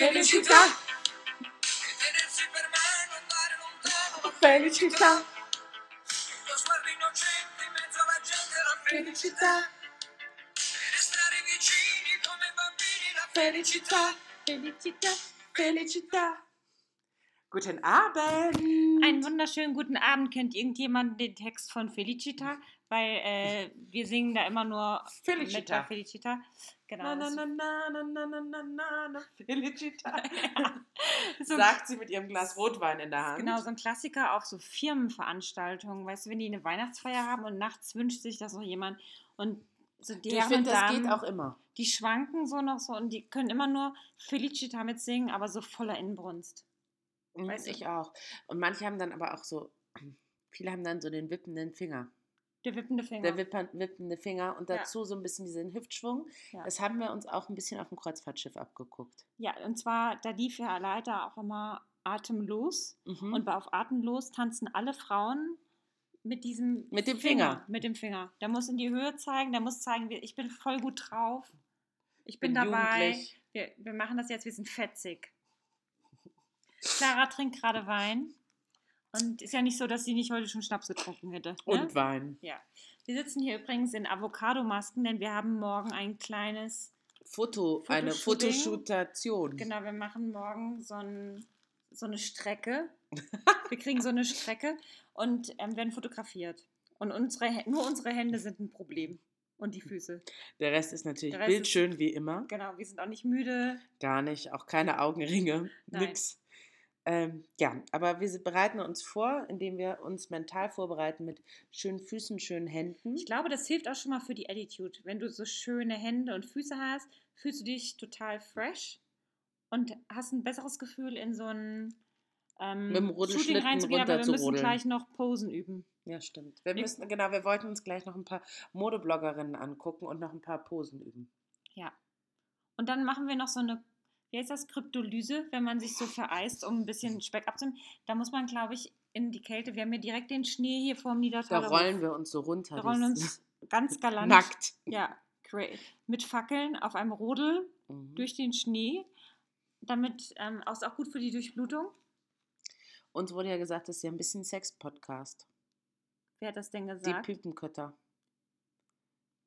Felicità, Vedersi per me andare lontano Felicità, Il tuo sguardo innocente in mezzo alla gente La felicità restare vicini come bambini La Felicità, Felicità, Felicità. Guten Abend. Einen wunderschönen guten Abend. Kennt irgendjemand den Text von Felicita? Weil äh, wir singen da immer nur Felicita. mit der Felicita. Genau. Na, na, na, na, na, na, na, na, na, Felicità. so, Sagt sie mit ihrem Glas Rotwein in der Hand. genau, so ein Klassiker auf so Firmenveranstaltungen. Weißt du, wenn die eine Weihnachtsfeier haben und nachts wünscht sich das noch jemand und so die ich finde, das geht auch immer. die schwanken so noch so und die können immer nur Felicita mitsingen, aber so voller Inbrunst. Mhm, Weißt du? ich auch. Und manche haben dann aber auch so, viele haben dann so den wippenden Finger. Der wippende Finger. Der wippern, wippende Finger und Ja. dazu so ein bisschen diesen Hüftschwung. Ja. Das haben wir uns auch ein bisschen auf dem Kreuzfahrtschiff abgeguckt. Ja, und zwar, da lief ja leider auch immer Atemlos. Mhm. Und bei auf Atemlos tanzen alle Frauen mit diesem Mit dem Finger. Mit dem Finger. Der muss in die Höhe zeigen, der muss zeigen, ich bin voll gut drauf. Ich bin, Bin dabei. Wir, wir machen das jetzt, wir sind fetzig. Clara trinkt gerade Wein. Und ist ja nicht so, dass sie nicht heute schon Schnaps getrunken hätte. Ne? und Wein. Ja. Wir sitzen hier übrigens in Avocado-Masken, denn wir haben morgen ein kleines Foto, eine. Fotoshootation. Genau, wir machen morgen so, ein, so eine Strecke. Wir kriegen so eine Strecke und ähm, werden fotografiert. Und unsere, nur unsere Hände sind ein Problem. Und die Füße. Der Rest ist natürlich Rest ist- bildschön wie immer. Genau, wir sind auch nicht müde. Gar nicht, auch keine Augenringe, Nein. nix. Ähm, ja, aber wir bereiten uns vor, indem wir uns mental vorbereiten mit schönen Füßen, schönen Händen. Ich glaube, das hilft auch schon mal für die Attitude. Wenn du so schöne Hände und Füße hast, fühlst du dich total fresh und hast ein besseres Gefühl, in so ein ähm, Rodelschlitten reinzugehen. Aber wir müssen runterzurodeln. gleich noch Posen üben. Ja, stimmt. Wir- müssen, genau, wir wollten uns gleich noch ein paar Modebloggerinnen angucken und noch ein paar Posen üben. Ja. Und dann machen wir noch so eine, wie heißt das, Kryptolyse, wenn man sich so vereist, um ein bisschen Speck abzunehmen. Da muss man, glaube ich, in die Kälte. Wir haben ja direkt den Schnee hier vor dem Da Niedertaler rollen wir uns so runter. Da rollen uns ganz galant. nackt. Ja, cra- mit Fackeln auf einem Rodel Mhm. durch den Schnee. Damit ähm, auch, ist auch gut für die Durchblutung. Uns wurde ja gesagt, das ist ja ein bisschen Sex-Podcast. Wer hat das denn Die gesagt? Püpenkötter.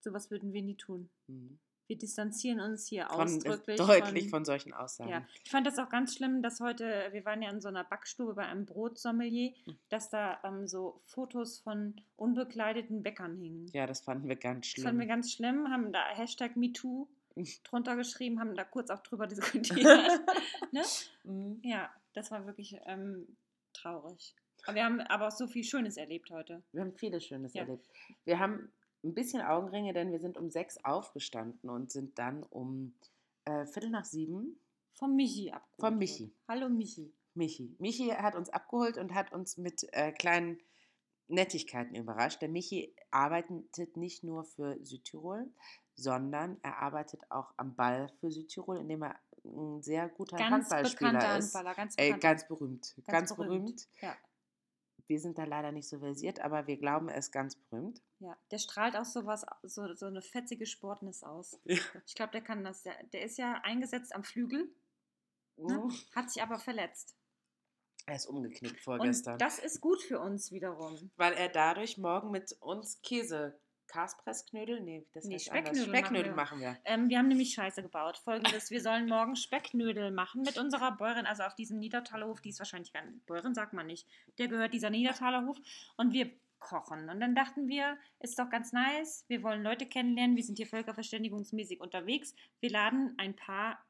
Sowas würden wir nie tun. Mhm. Wir distanzieren uns hier Von, ausdrücklich deutlich von, solchen Aussagen. Ja, ich fand das auch ganz schlimm, dass heute, wir waren ja in so einer Backstube bei einem Brotsommelier, Hm. dass da ähm, so Fotos von unbekleideten Bäckern hingen. Ja, das fanden wir ganz Das schlimm. fanden wir ganz schlimm, haben da Hashtag MeToo drunter geschrieben, haben da kurz auch drüber diskutiert. ne? Mhm. Ja, das war wirklich ähm, traurig. Aber wir haben aber auch so viel Schönes erlebt heute. Wir haben vieles Schönes Ja. erlebt. Wir haben ein bisschen Augenringe, denn wir sind um sechs aufgestanden und sind dann um äh, Viertel nach sieben Vom Michi abgeholt. Vom Michi. Hallo Michi. Michi. Michi hat uns abgeholt und hat uns mit äh, kleinen Nettigkeiten überrascht. Der Michi arbeitet nicht nur für Südtirol, sondern er arbeitet auch am Ball für Südtirol, indem er ein sehr guter Ganz Handballspieler ist. Handballer, ganz bekannt. ganz berühmt. Ganz, berühmt. Ja. Wir sind da leider nicht so versiert, aber wir glauben, er ist ganz berühmt. Ja, der strahlt auch sowas, so, so eine fetzige Sportnis aus. Ja. Ich glaube, der kann das. Der, der ist ja eingesetzt am Flügel, ne? Mhm. hat sich aber verletzt. Er ist umgeknickt vorgestern. Und das ist gut für uns wiederum. weil er dadurch morgen mit uns Käse, Kaspressknödel, nee, das Nee, heißt anders. Specknödel Specknödel machen machen wir. Ähm, wir haben nämlich Scheiße gebaut. Folgendes: Wir sollen morgen Specknödel machen mit unserer Bäuerin, also auf diesem Niedertaler Hof. Die ist wahrscheinlich gar nicht Bäuerin, sagt man nicht. Der gehört dieser Niedertaler Hof. Und wir kochen. Und dann dachten wir, ist doch ganz nice. Wir wollen Leute kennenlernen. Wir sind hier völkerverständigungsmäßig unterwegs. Wir laden ein paar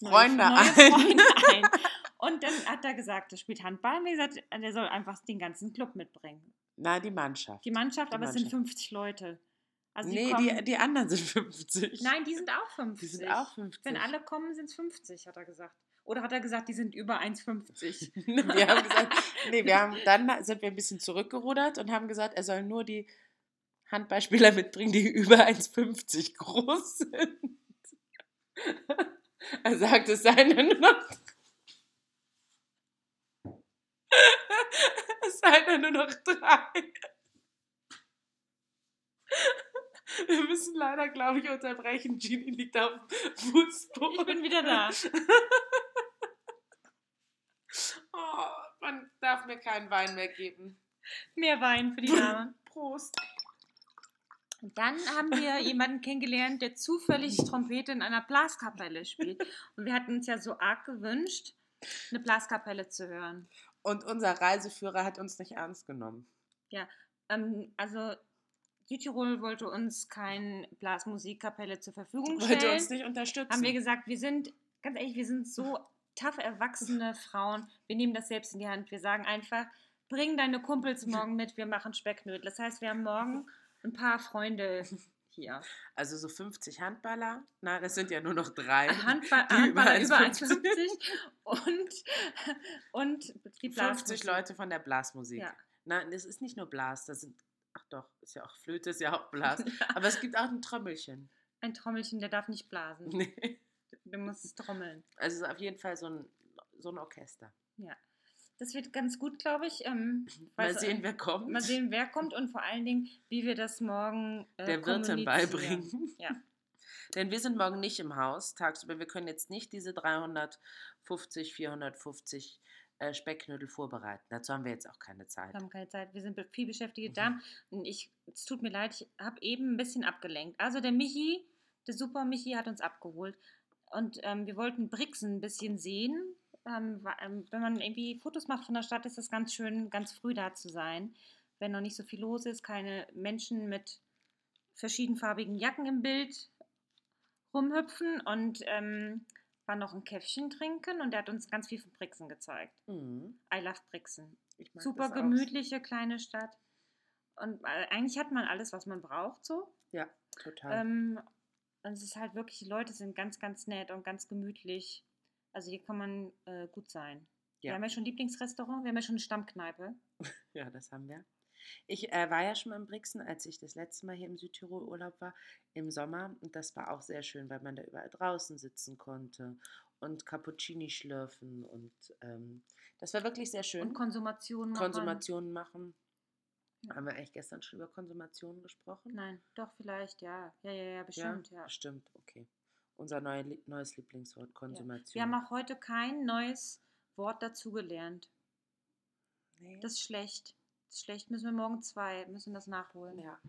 neue- Freunde neue ein. Freunde ein. Und dann hat er gesagt, er spielt Handball. Und wir gesagt, er soll einfach den ganzen Club mitbringen. Na, die Mannschaft. Die Mannschaft, Die aber es sind Mannschaft. 50 Leute. Also die nee, kommen, die, die anderen sind 50. Nein, die sind auch 50. Die sind auch 50. Wenn alle kommen, sind es 50, hat er gesagt. Oder hat er gesagt, die sind über 1,50? wir haben gesagt, nee, wir haben, dann sind wir ein bisschen zurückgerudert und haben gesagt, er soll nur die Handballspieler mitbringen, die über 1,50 groß sind. Er sagt, es seien nur noch. Es sind ja nur noch drei. Wir müssen leider, glaube ich, unterbrechen. Genie liegt auf dem Fußboden. Ich bin wieder da. Oh, man darf mir keinen Wein mehr geben. Mehr Wein für die Dame. Prost. Und dann haben wir jemanden kennengelernt, der zufällig Trompete in einer Blaskapelle spielt. Und wir hatten uns ja so arg gewünscht, eine Blaskapelle zu hören. Und unser Reiseführer hat uns nicht ernst genommen. Ähm, also Südtirol wollte uns keine Blasmusikkapelle zur Verfügung Wollte stellen. uns nicht unterstützen. haben wir gesagt, wir sind, ganz ehrlich, wir sind so tough erwachsene Frauen. Wir nehmen das selbst in die Hand. Wir sagen einfach, bring deine Kumpels morgen mit, wir machen Specknödel. Das heißt, wir haben morgen ein paar Freunde hier. also so 50 Handballer. Na, das sind ja nur noch drei. Handball, Die Handballer über 1,50. 1,50 und, und die 50 Blasmusik. Leute von der Blasmusik. Ja. Nein, das ist nicht nur Blas, das sind, ach doch, ist ja auch Flöte, ist ja auch Blas. Aber es gibt auch ein Trommelchen. Ein Trommelchen, der darf nicht blasen. Nee. Der muss es trommeln. Also es ist auf jeden Fall so ein, so ein Orchester. Das wird ganz gut, glaube ich. Ähm, Mal weiß- sehen, wer kommt. Mal sehen, wer kommt und vor allen Dingen, wie wir das morgen äh, der Wirtin beibringen. Ja. Denn wir sind morgen nicht im Haus tagsüber. Wir können jetzt nicht diese 350, 450 äh, Speckknödel vorbereiten. Dazu haben wir jetzt auch keine Zeit. Wir haben keine Zeit. Wir sind viel beschäftigte Mhm. Damen. Und ich, es tut mir leid, ich habe eben ein bisschen abgelenkt. Also der Michi, der Super Michi hat uns abgeholt. Und ähm, wir wollten Brixen ein bisschen sehen. Ähm, ähm, wenn man irgendwie Fotos macht von der Stadt, ist es ganz schön, ganz früh da zu sein. Wenn noch nicht so viel los ist, keine Menschen mit verschiedenfarbigen Jacken im Bild rumhüpfen und ähm, war noch ein Käffchen trinken und er hat uns ganz viel von Brixen gezeigt. Mhm. I love Brixen super gemütliche kleine Stadt. Und äh, eigentlich hat man alles, was man braucht, so. Ja, total. Ähm, und es ist halt wirklich, die Leute sind ganz, ganz nett und ganz gemütlich. Also hier kann man äh, gut sein. Wir Ja. haben ja schon ein Lieblingsrestaurant, wir haben ja schon eine Stammkneipe. Ja, das haben wir. Ich äh, war ja schon mal in Brixen, als ich das letzte Mal hier im Südtirol Urlaub war, im Sommer. Und das war auch sehr schön, weil man da überall draußen sitzen konnte und Cappuccini schlürfen. Und ähm, das war wirklich sehr schön. Und Konsumation machen. Konsumationen machen. Ja. Haben wir eigentlich gestern schon über Konsumationen gesprochen? Nein, doch, vielleicht, ja. Ja, ja, ja, bestimmt, ja. Bestimmt, okay. Unser Lie- neues Lieblingswort, Konsumation. Wir haben auch heute kein neues Wort dazugelernt. nee. Das ist schlecht. Das ist schlecht. Müssen wir morgen zwei, müssen das nachholen. ja.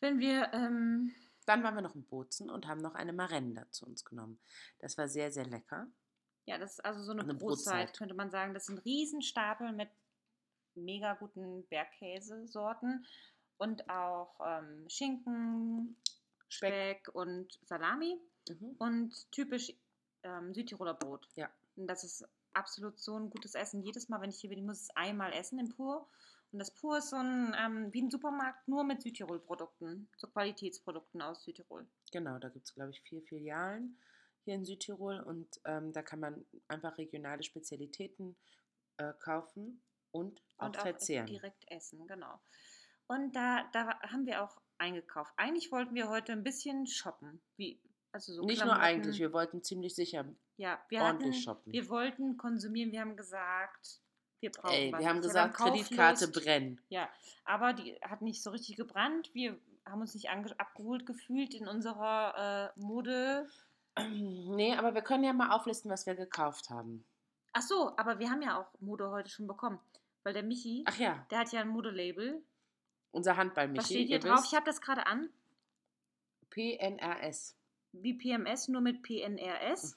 Wenn wir, ähm, Dann waren wir noch in Bozen und haben noch eine Marenda zu uns genommen. Das war sehr, sehr lecker. Ja, das ist also so eine, Eine Brotzeit, Brotzeit. könnte man sagen. Das sind Riesenstapel mit mega guten Bergkäsesorten und auch ähm, Schinken, Speck und Salami Mhm. und typisch ähm, Südtiroler Brot. Ja. Und das ist absolut so ein gutes Essen. Jedes Mal, wenn ich hier bin, ich muss es einmal essen im Pur. Und das Pur ist so ein, ähm, wie ein Supermarkt, nur mit Südtirol-Produkten, so Qualitätsprodukten aus Südtirol. Genau, da gibt es, glaube ich, vier Filialen hier in Südtirol und ähm, da kann man einfach regionale Spezialitäten äh, kaufen und auch und auch verzehren. direkt essen, genau. Und da, da haben wir auch eingekauft. Eigentlich wollten wir heute ein bisschen shoppen. Wie, also so Nicht nur eigentlich, wir wollten ziemlich sicher ja, wir ordentlich hatten, shoppen. Wir wollten konsumieren, wir haben gesagt, wir brauchen Ey, was. wir haben Also gesagt, Kauflust. Kreditkarte brennen. Ja, aber die hat nicht so richtig gebrannt. Wir haben uns nicht abgeholt gefühlt in unserer äh, Mode. Nee, aber wir können ja mal auflisten, was wir gekauft haben. Ach so, aber wir haben ja auch Mode heute schon bekommen. Weil der Michi, Ach ja, der hat ja ein Modelabel. Unser Handball-Michi. Was steht hier drauf? Ich habe das gerade an. PNRS. wie PMS, nur mit PNRS.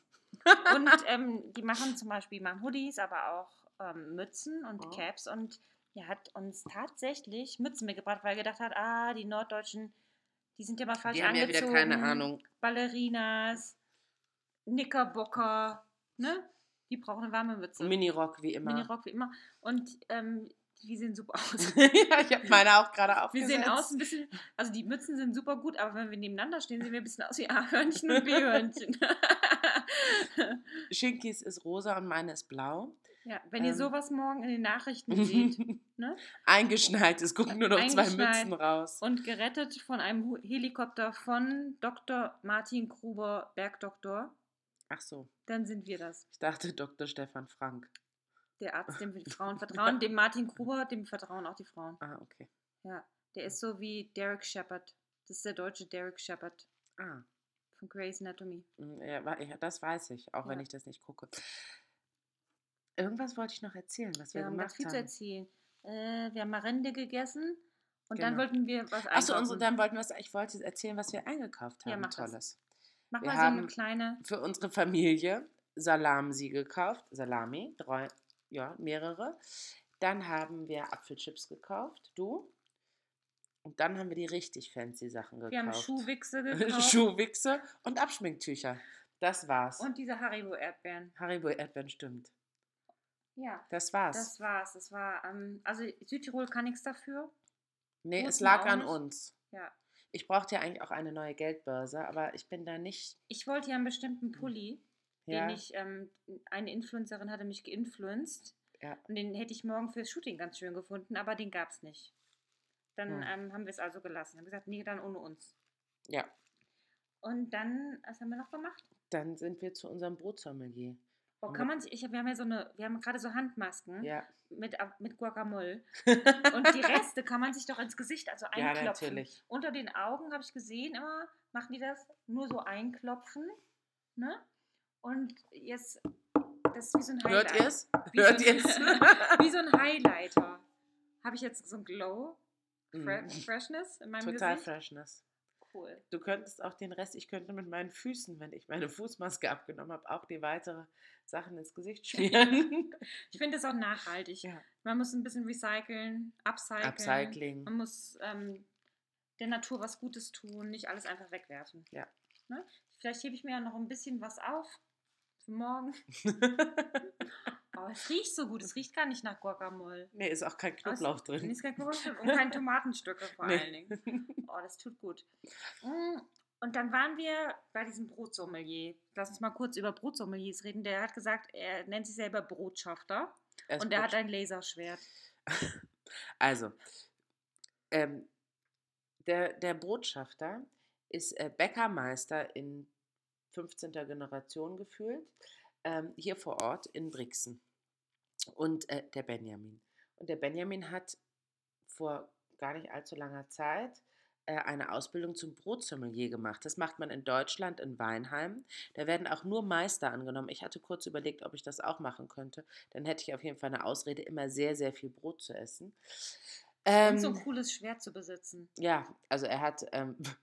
und ähm, die machen zum Beispiel machen Hoodies, aber auch ähm, Mützen und Oh. Caps. Und er hat uns tatsächlich Mützen mitgebracht, weil er gedacht hat, ah, die Norddeutschen, die sind ja mal falsch Die haben ja angezogen. wieder keine Ahnung. Ballerinas, Knickerbocker, ne? Die brauchen eine warme Mütze. Minirock wie immer. Minirock wie immer. Und ähm, die sehen super aus. ja, ich habe meine auch gerade Wir aufgesetzt. sehen aus ein bisschen, also die Mützen sind super gut, aber wenn wir nebeneinander stehen, sehen wir ein bisschen aus wie A-Hörnchen und B-Hörnchen. Schinkis ist rosa und meine ist blau. ja, wenn ihr Ähm. sowas morgen in den Nachrichten seht ne? Eingeschneit, es gucken nur noch zwei. Mützen raus. und gerettet von einem Helikopter von Dr. Martin Gruber, Bergdoktor, Ach so, dann sind wir das. ich dachte Dr. Stefan Frank. Der Arzt, dem die Frauen vertrauen, dem Martin Gruber, dem vertrauen auch die Frauen. Ah, okay. Ja, der ist so wie Derek Shepard. Das ist der deutsche Derek Shepard Ah, von Grey's Anatomy. mm, ja, das weiß ich, auch wenn Ja. ich das nicht gucke. Irgendwas wollte ich noch erzählen, was wir, Wir haben gemacht viel zu erzählen. Äh, wir haben Marende gegessen und dann Genau. wollten wir was Achso, einkaufen. und dann wollten wir, ich wollte erzählen, was wir eingekauft haben. Ja, mach das. Tolles. Mach wir mal so eine kleine. Für unsere Familie Salamsi gekauft, Salami, drei, ja, mehrere. Dann haben wir Apfelchips gekauft, du. Und dann haben wir die richtig fancy Sachen gekauft. Wir haben Schuhwichse gekauft Schuhwichse und Abschminktücher. Das war's. und diese Haribo-Erdbeeren. Haribo Erdbeeren stimmt. Ja, Das war's. das war's. Das war, ähm, also Südtirol kann nichts dafür. nee, es Wussten lag an uns. Ja. Ich brauchte ja eigentlich auch eine neue Geldbörse, aber ich bin da nicht. Ich wollte ja einen bestimmten Pulli, Ja, den ich, ähm, eine Influencerin hatte mich geinfluenced. Ja. Und den hätte ich morgen fürs Shooting ganz schön gefunden, aber den gab es nicht. Dann Hm. ähm, haben wir es also gelassen. Haben gesagt, nee, dann ohne uns. ja. Und dann, was haben wir noch gemacht? Dann sind wir zu unserem Brotsommelier. Oh, kann man sich, ich, wir haben ja so eine, wir haben gerade so Handmasken Ja, mit, Ab- mit Guacamole. Und die Reste kann man sich doch ins Gesicht, also ja einklopfen. natürlich. Unter den Augen habe ich gesehen, immer machen die das nur so einklopfen. Ne? Und jetzt, das ist wie so ein Hört Highlight. ihr es? Hört so ihr es? Wie so ein Highlighter. Habe ich jetzt so ein Glow, Fre Mhm. Freshness in meinem Total Gesicht? Freshness. Cool. Du könntest auch den Rest, ich könnte mit meinen Füßen, wenn ich meine Fußmaske abgenommen habe, auch die weitere Sachen ins Gesicht schmieren. Ich finde das auch nachhaltig. ja. Man muss ein bisschen recyceln, upcyclen. Upcycling. Man muss ähm, der Natur was Gutes tun, nicht alles einfach wegwerfen. Ja. Ne? Vielleicht hebe ich mir ja noch ein bisschen was auf für morgen. Aber es riecht so gut. Es riecht gar nicht nach Guacamole. nee, ist auch kein Knoblauch Nee, drin. ist kein Knoblauch und kein Tomatenstücke vor Nee. allen Dingen. Oh, das tut gut. Mm, Und dann waren wir bei diesem Brotsommelier. Lass uns mal kurz über Brotsommeliers reden. Der hat gesagt, er nennt sich selber Brotschafter Er und er hat ein Laserschwert. Also, ähm, der, der Brotschafter ist äh, Bäckermeister in 15. Generation gefühlt, ähm, hier vor Ort in Brixen. Und äh, der Benjamin. Und der Benjamin hat vor gar nicht allzu langer Zeit äh, eine Ausbildung zum Brotsommelier gemacht. Das macht man in Deutschland, in Weinheim. Da werden auch nur Meister angenommen. Ich hatte kurz überlegt, ob ich das auch machen könnte. Dann hätte ich auf jeden Fall eine Ausrede, immer sehr, sehr viel Brot zu essen. Und so Ähm, ein cooles Schwert zu besitzen. ja, also er hat ähm,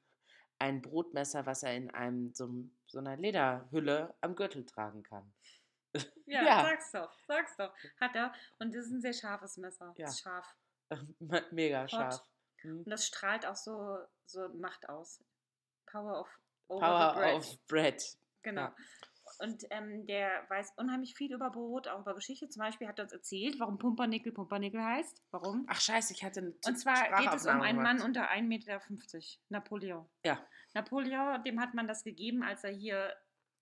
ein Brotmesser, was er in einem so, einem- so einer Lederhülle am Gürtel tragen kann. Ja, Ja. sag's doch, sag's doch. Hat er. Und das ist ein sehr scharfes Messer. Ja. Ist scharf. Mega scharf. Mhm. Und das strahlt auch so, so Macht aus. Power of Power bread. of Bread. Genau. ja. Und ähm, der weiß unheimlich viel über Brot, auch über Geschichte. Zum Beispiel hat er uns erzählt, warum Pumpernickel Pumpernickel heißt. Warum? Ach scheiße, ich hatte eine Und zwar geht es um einen Mann unter 1,50 Meter. Napoleon. Ja. Napoleon, dem hat man das gegeben, als er hier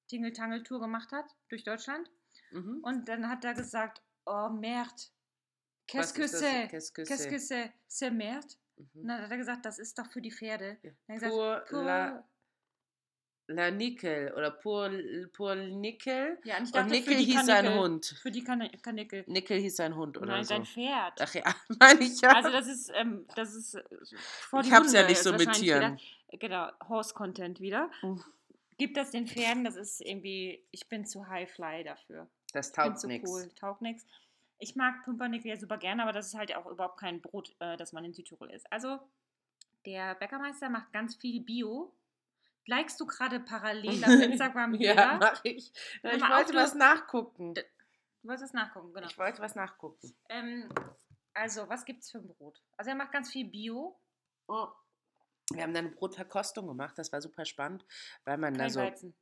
Tingle-Tangle-Tour gemacht hat durch Deutschland. Mhm. Und dann hat er gesagt, oh merde, qu'est-ce que c'est? Qu'est-ce que c'est? c'est? Merde. Mhm. Und dann hat er gesagt, das ist doch für die Pferde. Ja. Dann hat er Pour gesagt, pour, la- La Nickel oder Pour, pour Nickel. ja, und ich Und dachte, Nickel hieß sein. Hund. Für die Kan Kanickel. Nickel hieß sein Hund oder Nein, so. sein Pferd. Ach ja, meine ich ja. Also das ist, ähm, das ist äh, vor Ich hab's ja Hunde nicht ist so mit Tieren. Wieder, genau, Horse-Content wieder. Mhm. Gib das den Pferden, das ist irgendwie, ich bin zu High-Fly dafür. das taugt nichts. cool, taugt nix. Ich mag Pumpernickel ja super gerne, aber das ist halt auch überhaupt kein Brot, äh, das man in Südtirol isst. Also, der Bäckermeister macht ganz viel Bio. Likest du gerade parallel auf Instagram ja, mach ich. Hör Ich wollte was nachgucken. Du wolltest nachgucken, genau. Ich wollte was nachgucken. Ähm, also, was gibt's für ein Brot? Also, er macht ganz viel Bio. Oh. Wir haben dann eine Brotverkostung gemacht, das war super spannend, weil man da Kein so, Weizen.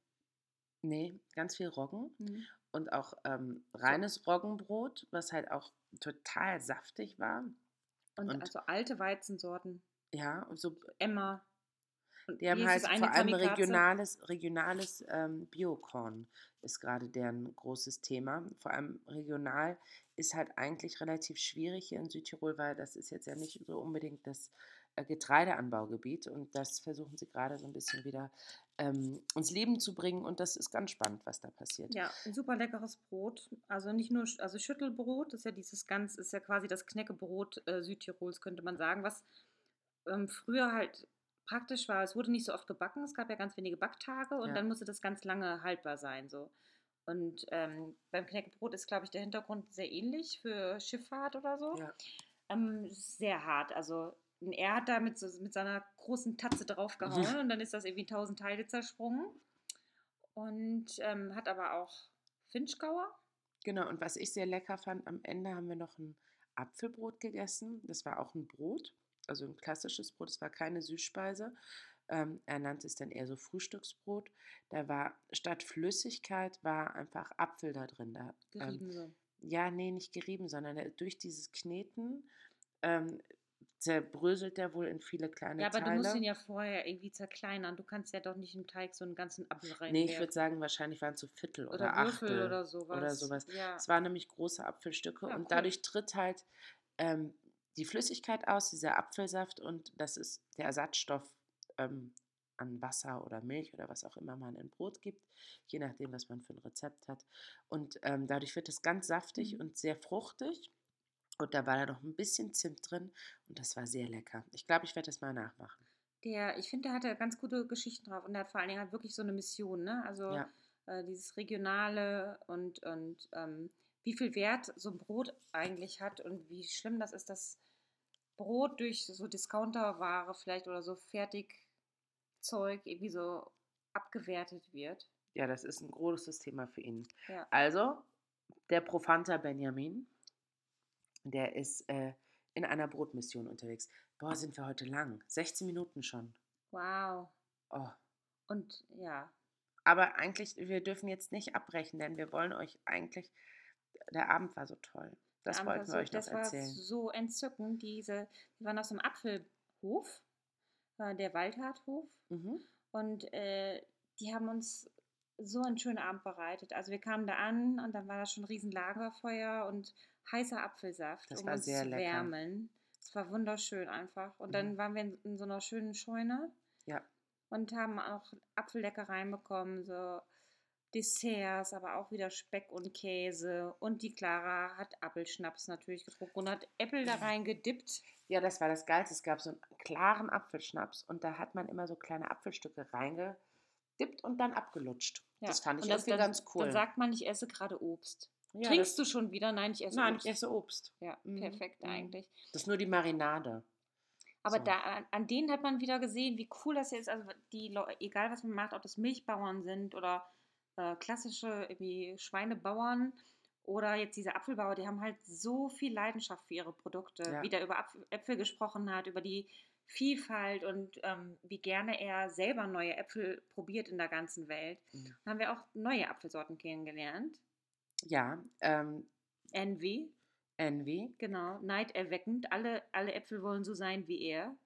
nee, ganz viel Roggen Mhm. und auch ähm, reines Roggenbrot, was halt auch total saftig war. Und, Und- also alte Weizensorten. Ja, und so, Emma. Die haben halt vor allem Kamikaze? regionales, regionales ähm, Biokorn ist gerade deren großes Thema. Vor allem regional ist halt eigentlich relativ schwierig hier in Südtirol, weil das ist jetzt ja nicht so unbedingt das äh, Getreideanbaugebiet und das versuchen sie gerade so ein bisschen wieder ähm, ins Leben zu bringen und das ist ganz spannend, was da passiert. Ja, ein super leckeres Brot. Also nicht nur, also Schüttelbrot, das ist ja dieses ganz, ist ja quasi das Knäckebrot äh, Südtirols, könnte man sagen, was ähm, früher halt praktisch war. Es wurde nicht so oft gebacken, es gab ja ganz wenige Backtage und Ja. dann musste das ganz lange haltbar sein. So. Und ähm, beim Knäckebrot ist, glaube ich, der Hintergrund sehr ähnlich für Schifffahrt oder so. Ja. Ähm, sehr hart. Also er hat da mit, so, mit seiner großen Tatze draufgehauen und dann ist das irgendwie in tausend Teile zersprungen. Und ähm, hat aber auch Finchgauer. Genau, und was ich sehr lecker fand, am Ende haben wir noch ein Apfelbrot gegessen. Das war auch ein Brot, also ein klassisches Brot, es war keine Süßspeise. Ähm, er nannte es dann eher so Frühstücksbrot. Da war statt Flüssigkeit war einfach Apfel da drin. Da, ähm, Gerieben so. ja, nee, nicht gerieben, sondern der, durch dieses Kneten ähm, zerbröselt der wohl in viele kleine Ja, aber Teile. du musst ihn ja vorher irgendwie zerkleinern. Du kannst ja doch nicht im Teig so einen ganzen Apfel rein. nee, ich würde sagen, wahrscheinlich waren es so Viertel oder, oder Würfel Achtel oder sowas. oder sowas. Ja. Es waren nämlich große Apfelstücke Ja, und cool. dadurch tritt halt ähm, die Flüssigkeit aus, dieser Apfelsaft und das ist der Ersatzstoff ähm, an Wasser oder Milch oder was auch immer man in Brot gibt, je nachdem, was man für ein Rezept hat. Und ähm, dadurch wird es ganz saftig Mhm. und sehr fruchtig. Und da war da noch ein bisschen Zimt drin und das war sehr lecker. Ich glaube, ich werde das mal nachmachen. Der, ich finde, der hatte ganz gute Geschichten drauf und der hat vor allen Dingen halt wirklich so eine Mission, ne? Also Ja. äh, dieses Regionale und, und ähm, wie viel Wert so ein Brot eigentlich hat und wie schlimm das ist, dass Brot durch so Discounterware vielleicht oder so Fertigzeug irgendwie so abgewertet wird. Ja, das ist ein großes Thema für ihn. Ja. Also, der Profanta Benjamin, der ist äh, in einer Brotmission unterwegs. Boah, sind wir heute lang. 16 Minuten schon. Wow. Oh. Und ja, Aber eigentlich, wir dürfen jetzt nicht abbrechen, denn wir wollen euch eigentlich, der Abend war so toll. Das wollten wir war euch noch das war erzählen. so entzückend. Diese, wir waren auf so einem Apfelhof, äh, der Waldhardhof. Mhm. Und äh, die haben uns so einen schönen Abend bereitet. Also wir kamen da an und dann war da schon ein riesen Lagerfeuer und heißer Apfelsaft, Das um war uns sehr zu lecker. wärmen. Es war wunderschön einfach. Und dann Mhm. waren wir in, in so einer schönen Scheune Ja. und haben auch Apfelleckereien bekommen, so Desserts, aber auch wieder Speck und Käse. Und die Clara hat Apfelschnaps natürlich getrunken und hat Äpfel da rein gedippt. Ja, das war das Geilste. Es gab so einen klaren Apfelschnaps und da hat man immer so kleine Apfelstücke reingedippt und dann abgelutscht. Ja. Das fand ich das, dann, ganz cool. Dann sagt man, ich esse gerade Obst. ja, Trinkst du schon wieder? Nein, ich esse Nein, Obst. ich esse Obst. Ja, Mhm, perfekt mhm. eigentlich. Das ist nur die Marinade. Aber So. da, an, an denen hat man wieder gesehen, wie cool das hier ist. Also die, egal was man macht, ob das Milchbauern sind oder äh, klassische irgendwie Schweinebauern oder jetzt diese Apfelbauer, die haben halt so viel Leidenschaft für ihre Produkte. Ja. Wie der über Äpfel gesprochen hat, über die Vielfalt und ähm, wie gerne er selber neue Äpfel probiert in der ganzen Welt. Mhm. Dann haben wir auch neue Apfelsorten kennengelernt. Ja, ähm, Envy, Envy, genau, neiderweckend. Alle, alle Äpfel wollen so sein wie er.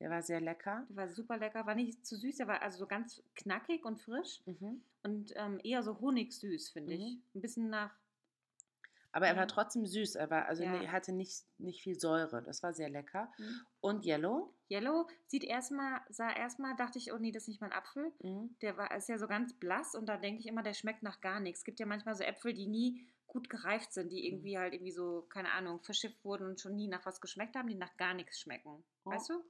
der war sehr lecker. Der war super lecker, war nicht zu süß, der war also so ganz knackig und frisch Mhm. Und ähm, eher so honigsüß, finde ich. Mhm. Ein bisschen nach, Aber er war trotzdem süß. Er war, also Ja. ne, hatte nicht, nicht viel Säure. Das war sehr lecker. Mhm. Und Yellow. Yellow sieht erstmal, sah erstmal, dachte ich, oh nee, das ist nicht mein Apfel. Mhm. Der war, ist ja so ganz blass und da denke ich immer, der schmeckt nach gar nichts. Es gibt ja manchmal so Äpfel, die nie gut gereift sind, Mhm. die irgendwie halt irgendwie so, keine Ahnung, verschifft wurden und schon nie nach was geschmeckt haben, die nach gar nichts schmecken. Oh. Weißt du?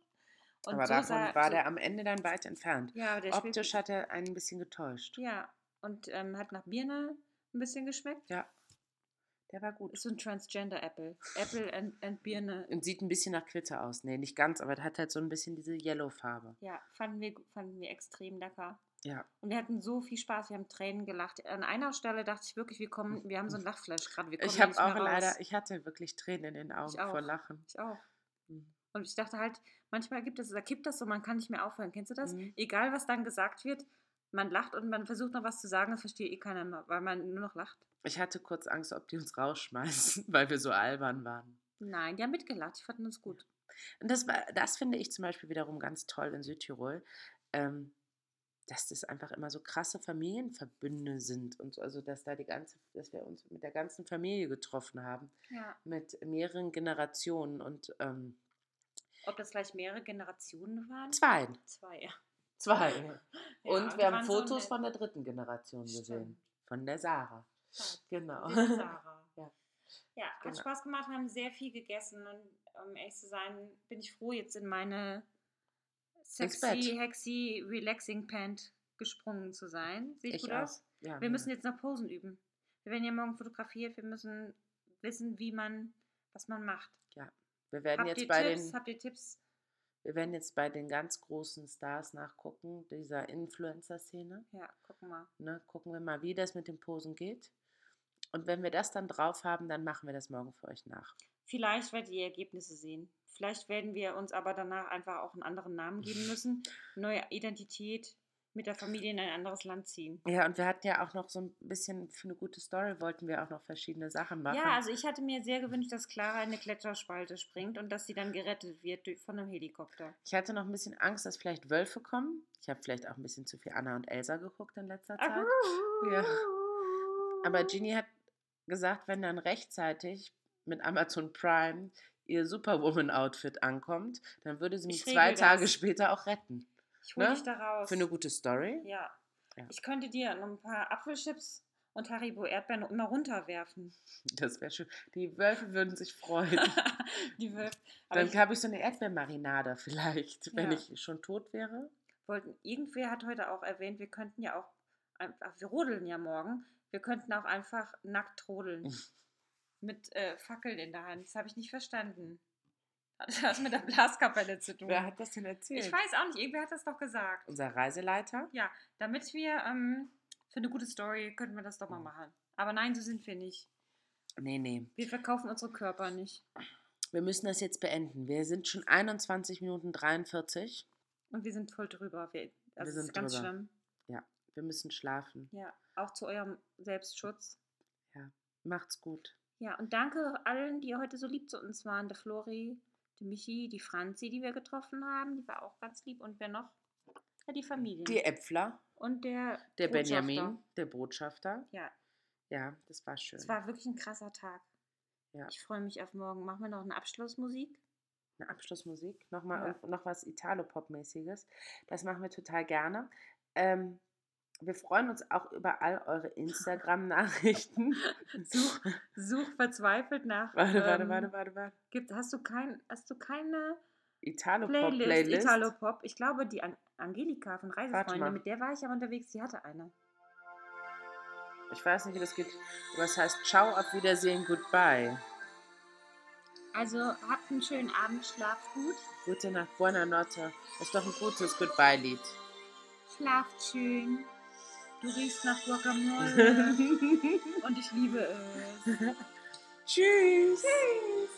Und Aber so davon war so- der am Ende dann weit entfernt. ja, schmeckt- Optisch hat er ein bisschen getäuscht. Ja, und ähm, hat nach Birne ein bisschen geschmeckt. Ja. Der war gut. Ist so ein Transgender-Apple. Apple and, and Birne. Und sieht ein bisschen nach Quitte aus. Nee, nicht ganz, aber er hat halt so ein bisschen diese Yellow-Farbe. Ja, fanden wir, fanden wir extrem lecker. Ja. Und wir hatten so viel Spaß, wir haben Tränen gelacht. An einer Stelle dachte ich wirklich, wir kommen, wir haben so ein Lachflash gerade. Ich habe auch leider, ich hatte wirklich Tränen in den Augen vor Lachen. Ich auch. Mhm. Und ich dachte halt, manchmal gibt es, da kippt das so, man kann nicht mehr aufhören. Kennst du das? Mhm. Egal, was dann gesagt wird, man lacht und man versucht noch was zu sagen, das versteht eh keiner mehr, weil man nur noch lacht. Ich hatte kurz Angst, ob die uns rausschmeißen, weil wir so albern waren. Nein, die haben mitgelacht, die fanden uns gut. Und das, war, das finde ich zum Beispiel wiederum ganz toll in Südtirol, ähm, dass das einfach immer so krasse Familienverbünde sind und so, also dass da die ganze, dass wir uns mit der ganzen Familie getroffen haben, Ja. mit mehreren Generationen und ähm, Ob das gleich mehrere Generationen waren? zwei. Zwei, ja. Zwei. Ja, und wir haben so Fotos nett. von der dritten Generation gesehen. Stimmt. Von der Sarah. Schade. Genau. Sarah. Ja. Ja, hat Genau. Spaß gemacht, haben sehr viel gegessen und um ehrlich zu sein, bin ich froh, jetzt in meine sexy, hexy, relaxing Pant gesprungen zu sein. Sieht Ich gut auch. aus? Ja, Wir müssen jetzt noch Posen üben. Wir werden ja morgen fotografiert. Wir müssen wissen, wie man, was man macht. Wir werden Habt jetzt bei Tipps? den Habt ihr Tipps? wir werden jetzt bei den ganz großen Stars nachgucken, dieser Influencer-Szene. Ja, gucken mal. Ne? Gucken wir mal, wie das mit den Posen geht. Und wenn wir das dann drauf haben, dann machen wir das morgen für euch nach. Vielleicht werdet ihr Ergebnisse sehen. Vielleicht werden wir uns aber danach einfach auch einen anderen Namen geben müssen. Neue Identität mit der Familie in ein anderes Land ziehen. Ja, und wir hatten ja auch noch so ein bisschen für eine gute Story, wollten wir auch noch verschiedene Sachen machen. Ja, also ich hatte mir sehr gewünscht, dass Clara in eine Gletscherspalte springt und dass sie dann gerettet wird von einem Helikopter. Ich hatte noch ein bisschen Angst, dass vielleicht Wölfe kommen. Ich habe vielleicht auch ein bisschen zu viel Anna und Elsa geguckt in letzter Zeit. Ja. Aber Genie hat gesagt, wenn dann rechtzeitig mit Amazon Prime ihr Superwoman-Outfit ankommt, dann würde sie mich Ich zwei Tage das. später auch retten. Ich hole Ne? dich da raus. Für eine gute Story. ja. Ja. Ich könnte dir noch ein paar Apfelchips und Haribo Erdbeeren immer runterwerfen. Das wäre schön. Die Wölfe würden sich freuen. Die Wölfe. Dann habe ich so eine Erdbeermarinade vielleicht, wenn Ja. ich schon tot wäre. wollten, irgendwer hat heute auch erwähnt, wir könnten ja auch einfach, wir rodeln ja morgen, wir könnten auch einfach nackt rodeln. mit äh, Fackeln in der Hand. Das habe ich nicht verstanden. Hat das mit der Blaskapelle zu tun? Wer hat das denn erzählt? ich weiß auch nicht, irgendwer hat das doch gesagt. Unser Reiseleiter? Ja, damit wir ähm, für eine gute Story könnten wir das doch mal machen. Aber nein, so sind wir nicht. Nee, nee. Wir verkaufen unsere Körper nicht. Wir müssen das jetzt beenden. Wir sind schon 21 Minuten 43. Und wir sind voll drüber. Wir, das Wir ist sind ganz drüber. schlimm. Wir müssen schlafen. Ja, auch zu eurem Selbstschutz. Macht's gut. Ja, und danke allen, die heute so lieb zu uns waren. Der Flori, der Michi, die Franzi, die wir getroffen haben. Die war auch ganz lieb. Und wer noch? Ja, die Familie. Die Äpfler, und der der. Benjamin, der Botschafter. Ja, Ja, das war schön. es war wirklich ein krasser Tag. Ja. Ich freue mich auf morgen. Machen wir noch eine Abschlussmusik? Eine Abschlussmusik, nochmal Ja. noch was Italo-Pop-mäßiges. Das machen wir total gerne. Ähm, wir freuen uns auch über all eure Instagram-Nachrichten. Such, such verzweifelt nach. warte, warte, ähm, warte, warte, warte. Gibt, hast, du kein, hast du keine Playlist, Italo-Pop-Playlist. Italo-Pop? Ich glaube, die An Angelika von. Reisefreunde, mit der war ich aber unterwegs, die hatte eine. Ich weiß nicht, wie das geht. Es heißt Ciao, auf Wiedersehen, Goodbye. Also habt einen schönen Abend, schlaft gut, Gute Nacht, Buona Notte. Das ist doch ein gutes Goodbye-Lied. schlaft schön. Du riechst nach Guacamole und ich liebe es. Tschüss. Tschüss.